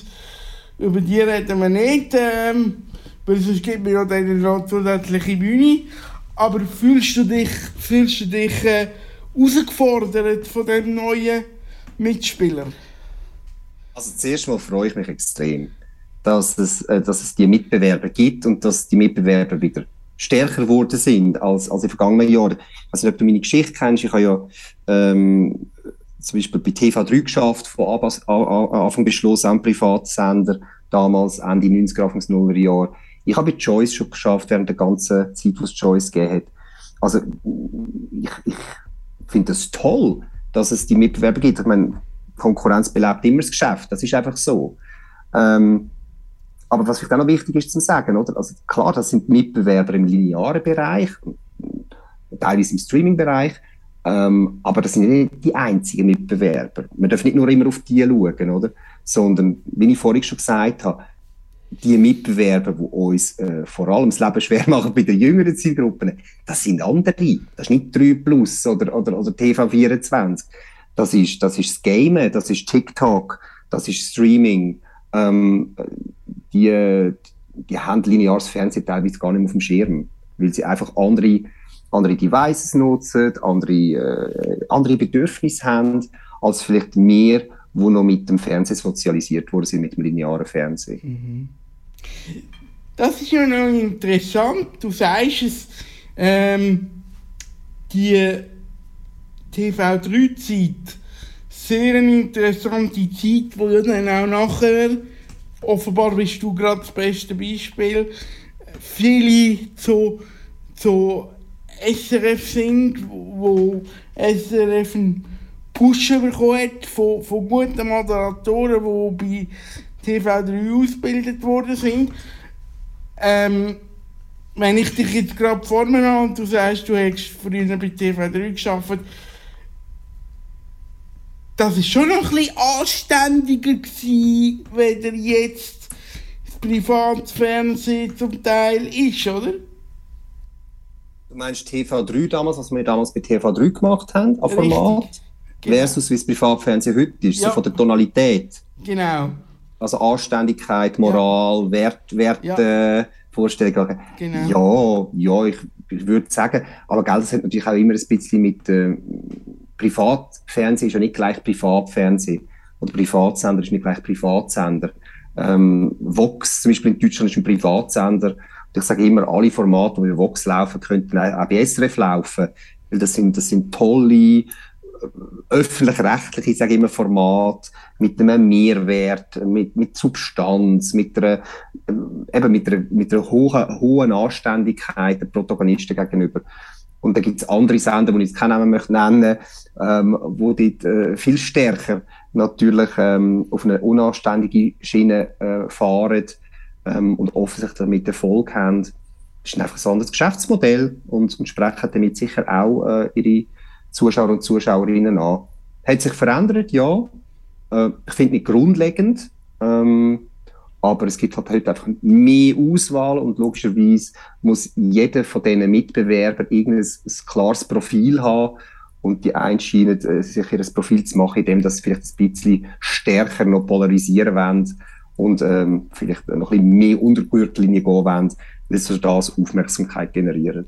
über die reden wir nicht, ähm, weil sonst gibt mir ja dann noch zusätzliche Bühne. Aber fühlst du dich, fühlst du dich äh, herausgefordert von dem neuen Mitspieler? Also zuerst mal freue ich mich extrem, dass es, äh, dass es die Mitbewerber gibt und dass die Mitbewerber wieder stärker geworden sind als, als in den vergangenen Jahren. Nicht, ob du meine Geschichte kennst. Ich habe ja ähm, zum Beispiel bei TV3 geschafft, von Anfang bis Schluss, ein Privatsender, damals Ende 90er, Anfang 0er Jahre. Ich habe bei Choice schon geschafft, während der ganzen Zeit, wo es Choice gegeben hat. Also, ich, ich finde es das toll, dass es die Mitbewerber gibt. Ich meine, Konkurrenz belebt immer das Geschäft. Das ist einfach so. Ähm, aber was vielleicht auch noch wichtig ist zu sagen, oder? Also klar, das sind Mitbewerber im linearen Bereich, teilweise im Streaming-Bereich, ähm, aber das sind nicht die einzigen Mitbewerber. Man darf nicht nur immer auf die schauen, oder? Sondern, wie ich vorhin schon gesagt habe, die Mitbewerber, die uns äh, vor allem das Leben schwer machen bei den jüngeren Zielgruppen, das sind andere. Das ist nicht 3 Plus oder, oder, oder TV24. Das ist, das ist das Gamen, das ist TikTok, das ist Streaming. Ähm, die, die haben lineares Fernsehen teilweise gar nicht mehr auf dem Schirm, weil sie einfach andere andere Devices nutzen, andere, äh, andere Bedürfnisse haben, als vielleicht mehr, wo noch mit dem Fernsehen sozialisiert worden sind, mit dem linearen Fernsehen. Mhm. Das ist ja noch interessant. Du sagst es, ähm, die TV3-Zeit, sehr eine interessante Zeit, ja dann auch nachher offenbar bist du gerade das beste Beispiel. Viele zu, zu SRF sind, wo SRF einen Push bekommen hat von, von guten Moderatoren, die bei TV3 ausgebildet worden sind. Ähm, wenn ich dich jetzt gerade vor mir habe und du sagst, du hättest früher bei TV3 geschafft, das ist schon noch ein bisschen anständiger gewesen, wenn jetzt das Privatfernsehen zum Teil ist, oder? Du meinst TV3 damals, was wir damals bei TV3 gemacht haben, an Format? Genau. Versus wie das Privatfernsehen heute ist, Ja. so von der Tonalität. Genau. Also Anständigkeit, Moral, Wert, Werte, Vorstellungen. Genau. Ja, ja, ich, ich würde sagen, aber gell, das hat natürlich auch immer ein bisschen mit äh, Privatfernsehen ist ja nicht gleich Privatfernsehen. Oder Privatsender ist nicht gleich Privatsender. Ähm, Vox zum Beispiel in Deutschland ist ein Privatsender. Ich sage immer, alle Formate, die bei Vox laufen, könnten auch bei SRF laufen. Weil das sind, das sind tolle, äh, öffentlich-rechtliche, ich sage immer, Formate mit einem Mehrwert, mit, mit Substanz, mit einer, äh, eben mit einer, mit einer hohen, hohen Anständigkeit der Protagonisten gegenüber. Und dann gibt es andere Sender, die ich jetzt keinen Namen möchte nennen, ähm, wo dort äh, viel stärker natürlich ähm, auf eine unanständige Schiene äh, fahren ähm, und offensichtlich damit Erfolg haben. Das ist einfach ein anderes Geschäftsmodell und, und sprechen damit sicher auch äh, ihre Zuschauer und Zuschauerinnen an. Hat sich verändert, ja. Äh, ich finde nicht grundlegend, ähm, aber es gibt halt heute einfach mehr Auswahl und logischerweise muss jeder von diesen Mitbewerbern irgendein ein klares Profil haben und die einen scheinen äh, sich ihr Profil zu machen, indem das vielleicht ein bisschen stärker noch polarisieren wollen und ähm, vielleicht noch ein bisschen mehr unter die Gürtellinie gehen wollen, weil sie das Aufmerksamkeit generieren.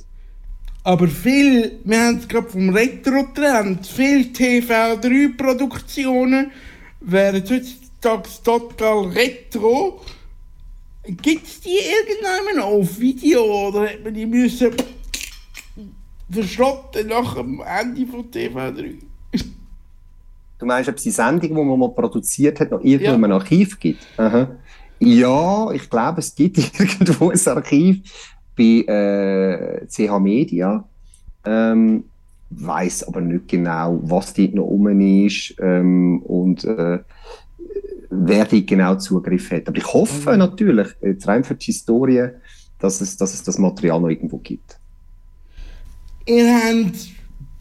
Aber viel, wir haben es gerade vom Retro-Trend, viele TV3-Produktionen werden heutzutage total retro. Gibt es die irgendwann noch auf Video oder hat man die müssen verschrotten nach dem Ende von TV3? Du meinst, ob es die Sendung, die man mal produziert hat, noch irgendwo in einem Archiv gibt? Aha. Ja, ich glaube, es gibt [LAUGHS] irgendwo ein Archiv bei äh, CH Media. Ähm, weiß aber nicht genau, was dort noch rum ist ähm, und äh, wer dort genau Zugriff hat. Aber ich hoffe natürlich, jetzt rein für die Historie, dass es, dass es das Material noch irgendwo gibt. Ihr habt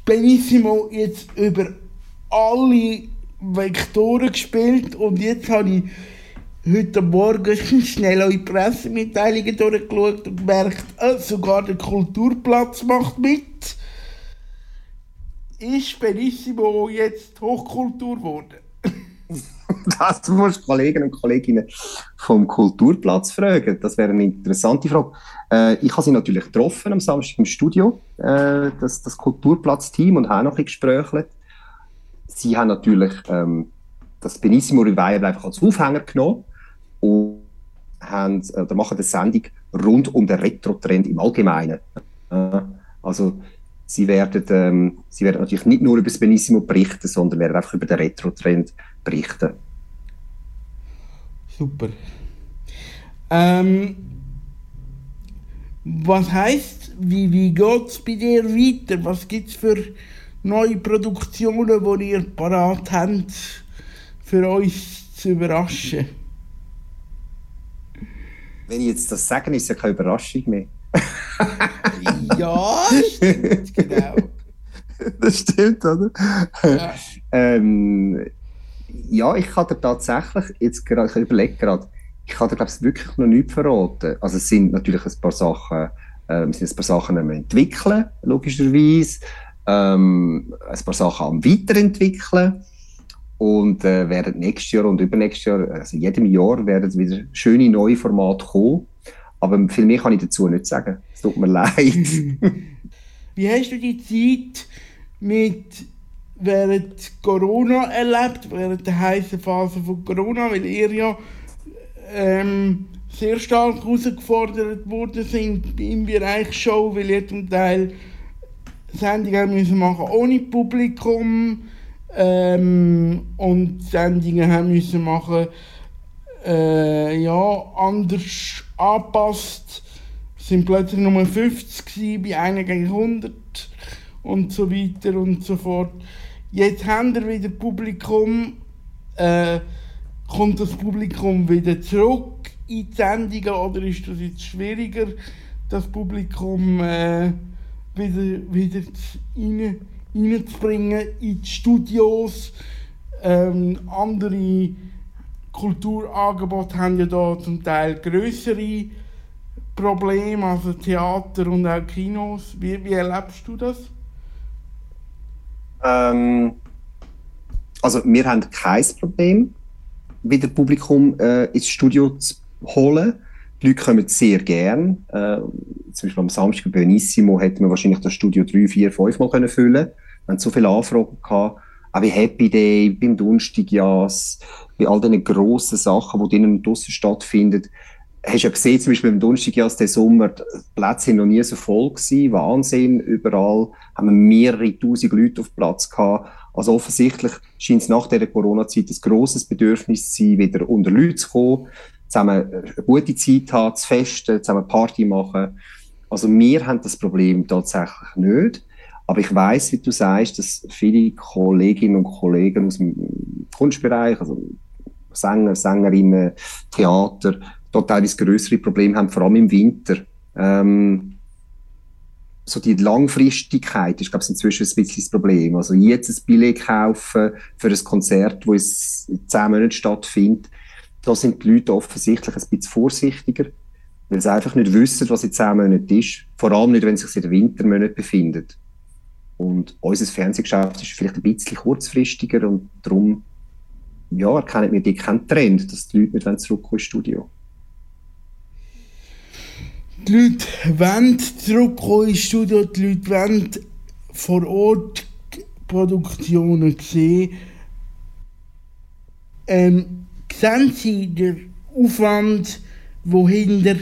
Benissimo jetzt über alle Vektoren gespielt und jetzt habe ich heute Morgen [LAUGHS] schnell eure Pressemitteilungen durchgeschaut und gemerkt, äh, sogar der Kulturplatz macht mit. Ist Benissimo jetzt Hochkultur geworden? [LAUGHS] Das musst du Kolleginnen und Kollegen vom Kulturplatz fragen. Das wäre eine interessante Frage. Äh, ich habe sie natürlich getroffen am Samstag im Studio, äh, das, das Kulturplatz-Team, und habe noch ein bisschen gesprächelt. Sie haben natürlich ähm, das Benissimo Revival einfach als Aufhänger genommen und haben, äh, oder machen eine Sendung rund um den Retro-Trend im Allgemeinen. Äh, also sie werden, ähm, sie werden natürlich nicht nur über das Benissimo berichten, sondern werden einfach über den Retro-Trend berichten. Super. Ähm, was heißt, wie, wie geht es bei dir weiter? Was gibt es für neue Produktionen, die ihr parat habt, für uns zu überraschen? Wenn ich jetzt das sage, ist es ja keine Überraschung mehr. [LAUGHS] ja, stimmt, genau. Das stimmt, oder? Ja, ähm, ja ich dir tatsächlich, jetzt gerade, ich überlege gerade, ich kann dir, glaube ich, wirklich noch nichts verraten. Also es sind natürlich ein paar Sachen, äh, wir sind ein paar Sachen am entwickeln, logischerweise, ähm, ein paar Sachen am weiterentwickeln und äh, werden nächstes Jahr und übernächstes Jahr, also jedem Jahr werden wieder schöne neue Formate kommen. Aber viel mehr kann ich dazu nicht sagen. Es tut mir [LAUGHS] leid. [LAUGHS] Wie hast du die Zeit mit während Corona erlebt, während der heißen Phase von Corona, weil ihr ja ähm, sehr stark herausgefordert worden sind im Bereich Show, weil ihr zum Teil Sendungen müssen machen ohne Publikum ähm, und Sendungen haben müssen machen äh, ja, anders angepasst. Es sind plötzlich nur 50 gewesen, bei einer gegen 100 und so weiter und so fort. Jetzt haben wir wieder Publikum, äh, kommt das Publikum wieder zurück in die Sendungen oder ist das jetzt schwieriger, das Publikum äh, wieder, wieder zu- rein, reinzubringen in die Studios? Ähm, andere Kulturangebote haben ja da zum Teil größere Probleme, also Theater und auch Kinos. Wie, wie erlebst du das? Ähm, also wir haben kein Problem, wieder Publikum äh, ins Studio zu holen. Die Leute kommen sehr gern. Äh, zum Beispiel am Samstag bei Benissimo hätte man wahrscheinlich das Studio 3, 4, 5 Mal können füllen Wir haben so viele Anfragen gehabt. Auch bei Happy Day, beim Donnerstagjas, bei all diesen grossen Sachen, die drinnen und draussen stattfinden. Hast du ja gesehen, zum Beispiel beim Donnerstagjas der Sommer, die Plätze sind noch nie so voll gewesen. Wahnsinn, überall haben wir mehrere tausend Leute auf Platz gehabt. Also offensichtlich scheint es nach dieser Corona-Zeit ein grosses Bedürfnis zu sein, wieder unter Leute zu kommen, zusammen eine gute Zeit haben, zu festen, zusammen Party machen. Also wir haben das Problem tatsächlich nicht. Aber ich weiß, wie du sagst, dass viele Kolleginnen und Kollegen aus dem Kunstbereich, also Sänger, Sängerinnen, Theater, dort teilweise größere Probleme haben, vor allem im Winter. Ähm, so die Langfristigkeit ist, glaube ich, inzwischen ein bisschen das Problem. Also jetzt ein Billett kaufen für ein Konzert, das in zehn Monaten stattfindet, da sind die Leute offensichtlich ein bisschen vorsichtiger, weil sie einfach nicht wissen, was in zehn Monaten ist. Vor allem nicht, wenn sie sich in den Wintermonaten befinden. Und unser Fernsehgeschäft ist vielleicht ein bisschen kurzfristiger und darum ja, erkennen wir die keinen Trend, dass die Leute nicht zurückkommen ins Studio. Die Leute wollen zurückkommen ins Studio, die Leute wollen vor Ort Produktionen sehen. Ähm, sehen Sie den Aufwand, der hinter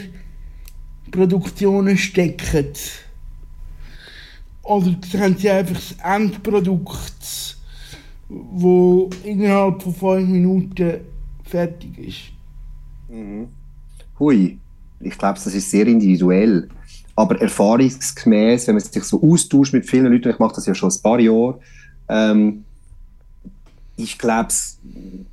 Produktionen steckt? Oder sehen Sie einfach das Endprodukt, wo innerhalb von fünf Minuten fertig ist? Hui, ich glaube, das ist sehr individuell. Aber erfahrungsgemäß, wenn man sich so austauscht mit vielen Leuten, ich mache das ja schon ein paar Jahre, ähm, ich glaube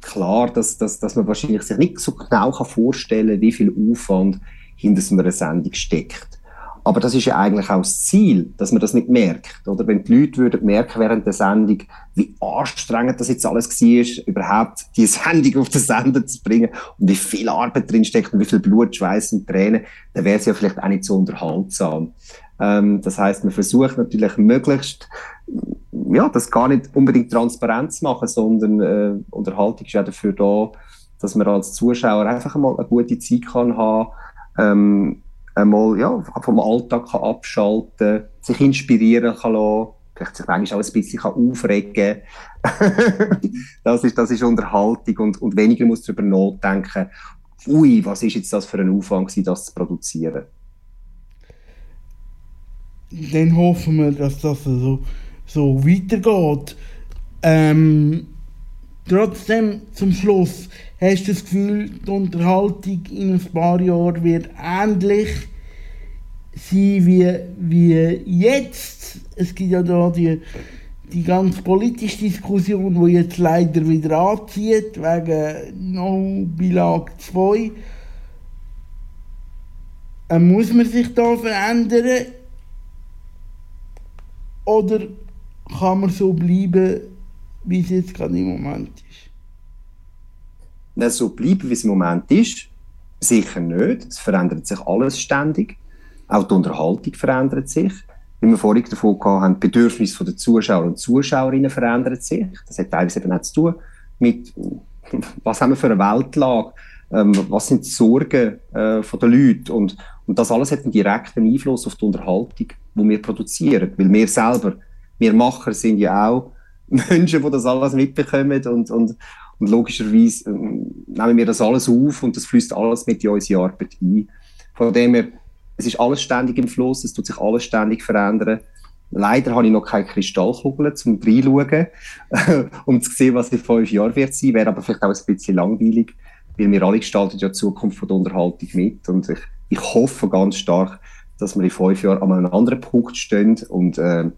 klar, dass, dass, dass man wahrscheinlich sich nicht so genau kann vorstellen kann, wie viel Aufwand hinter so einer Sendung steckt. Aber das ist ja eigentlich auch das Ziel, dass man das nicht merkt. Oder wenn die Leute würden merken während der Sendung, wie anstrengend das jetzt alles war, überhaupt die Sendung auf den Sender zu bringen und wie viel Arbeit drin steckt und wie viel Blut, Schweiß und Tränen, dann wäre es ja vielleicht auch nicht so unterhaltsam. Ähm, das heißt, man versucht natürlich möglichst, ja, das gar nicht unbedingt transparent zu machen, sondern äh, Unterhaltung ist ja dafür da, dass man als Zuschauer einfach mal eine gute Zeit kann haben, ähm, einmal ja, vom Alltag kann abschalten sich inspirieren kann lassen, vielleicht sich manchmal auch ein bisschen kann aufregen [LAUGHS] das, ist, das ist Unterhaltung und, und weniger muss darüber nachdenken, ui, was ist jetzt das für ein Aufwand gewesen, das zu produzieren. Dann hoffen wir, dass das so, so weitergeht. Ähm, trotzdem, zum Schluss, hast du das Gefühl, die Unterhaltung in ein paar Jahren wird ähnlich sein wie, wie jetzt? Es gibt ja da die, die ganz politische Diskussion, die jetzt leider wieder anzieht, wegen No Belag 2. Äh, muss man sich da verändern? Oder kann man so bleiben, wie es jetzt gerade im Moment ist? Es so bleiben, wie es im Moment ist, sicher nicht. Es verändert sich alles ständig. Auch die Unterhaltung verändert sich. Wie wir vorhin davon gehabt haben, die Bedürfnisse der Zuschauer und Zuschauerinnen verändern sich. Das hat teilweise eben auch zu tun mit, [LAUGHS] was haben wir für eine Weltlage, ähm, was sind die Sorgen äh, von den Leuten und, und das alles hat einen direkten Einfluss auf die Unterhaltung, die wir produzieren. Weil wir selber, wir Macher sind ja auch [LAUGHS] Menschen, die das alles mitbekommen und, und, und logischerweise ähm, nehmen wir das alles auf und das fließt alles mit in unsere Arbeit ein. Von dem her, es ist alles ständig im Fluss, es tut sich alles ständig verändern. Leider habe ich noch keine Kristallkugel zum reinschauen, [LAUGHS] um zu sehen, was in fünf Jahren wird sein. Wäre aber vielleicht auch ein bisschen langweilig. weil wir alle gestalten ja die Zukunft von der Unterhaltung mit und ich, ich hoffe ganz stark, dass wir in fünf Jahren an einem anderen Punkt stehen und äh,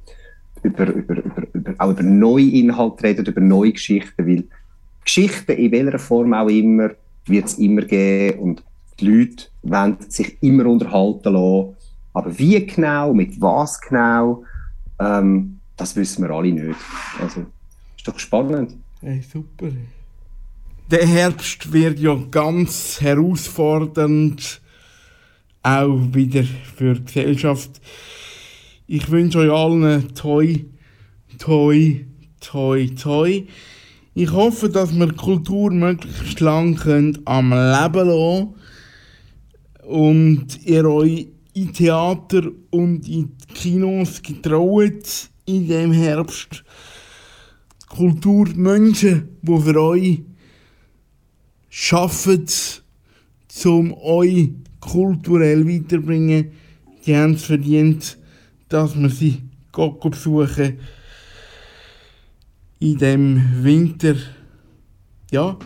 über, über, über, über, auch über neue Inhalte reden, über neue Geschichten, weil Geschichten in welcher Form auch immer wird es immer geben und die Leute wollen sich immer unterhalten lassen. Aber wie genau, mit was genau, ähm, das wissen wir alle nicht. Also, ist doch spannend. Hey, super. Der Herbst wird ja ganz herausfordernd, auch wieder für die Gesellschaft. Ich wünsche euch allen toi, toi, toi, toi. Ich hoffe, dass wir die Kultur möglichst lang könnt am Leben lassen und ihr euch in Theater und in die Kinos getraut in dem Herbst. Kulturmenschen, die für euch arbeiten, um euch kulturell weiterbringen, die haben es verdient, dass wir sie Gott besuchen in dem Winter. Ja,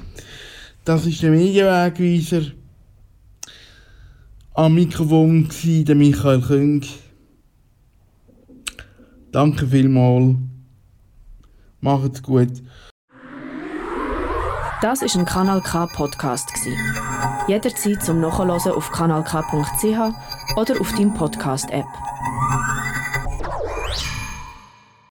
das ist der Medienwegweiser. Am Mikrofon war der Michael Küng. Danke vielmals. Macht's gut. Das ist ein Kanal K Podcast. Jederzeit zum Nachhören auf kanalk.ch oder auf deinem Podcast App.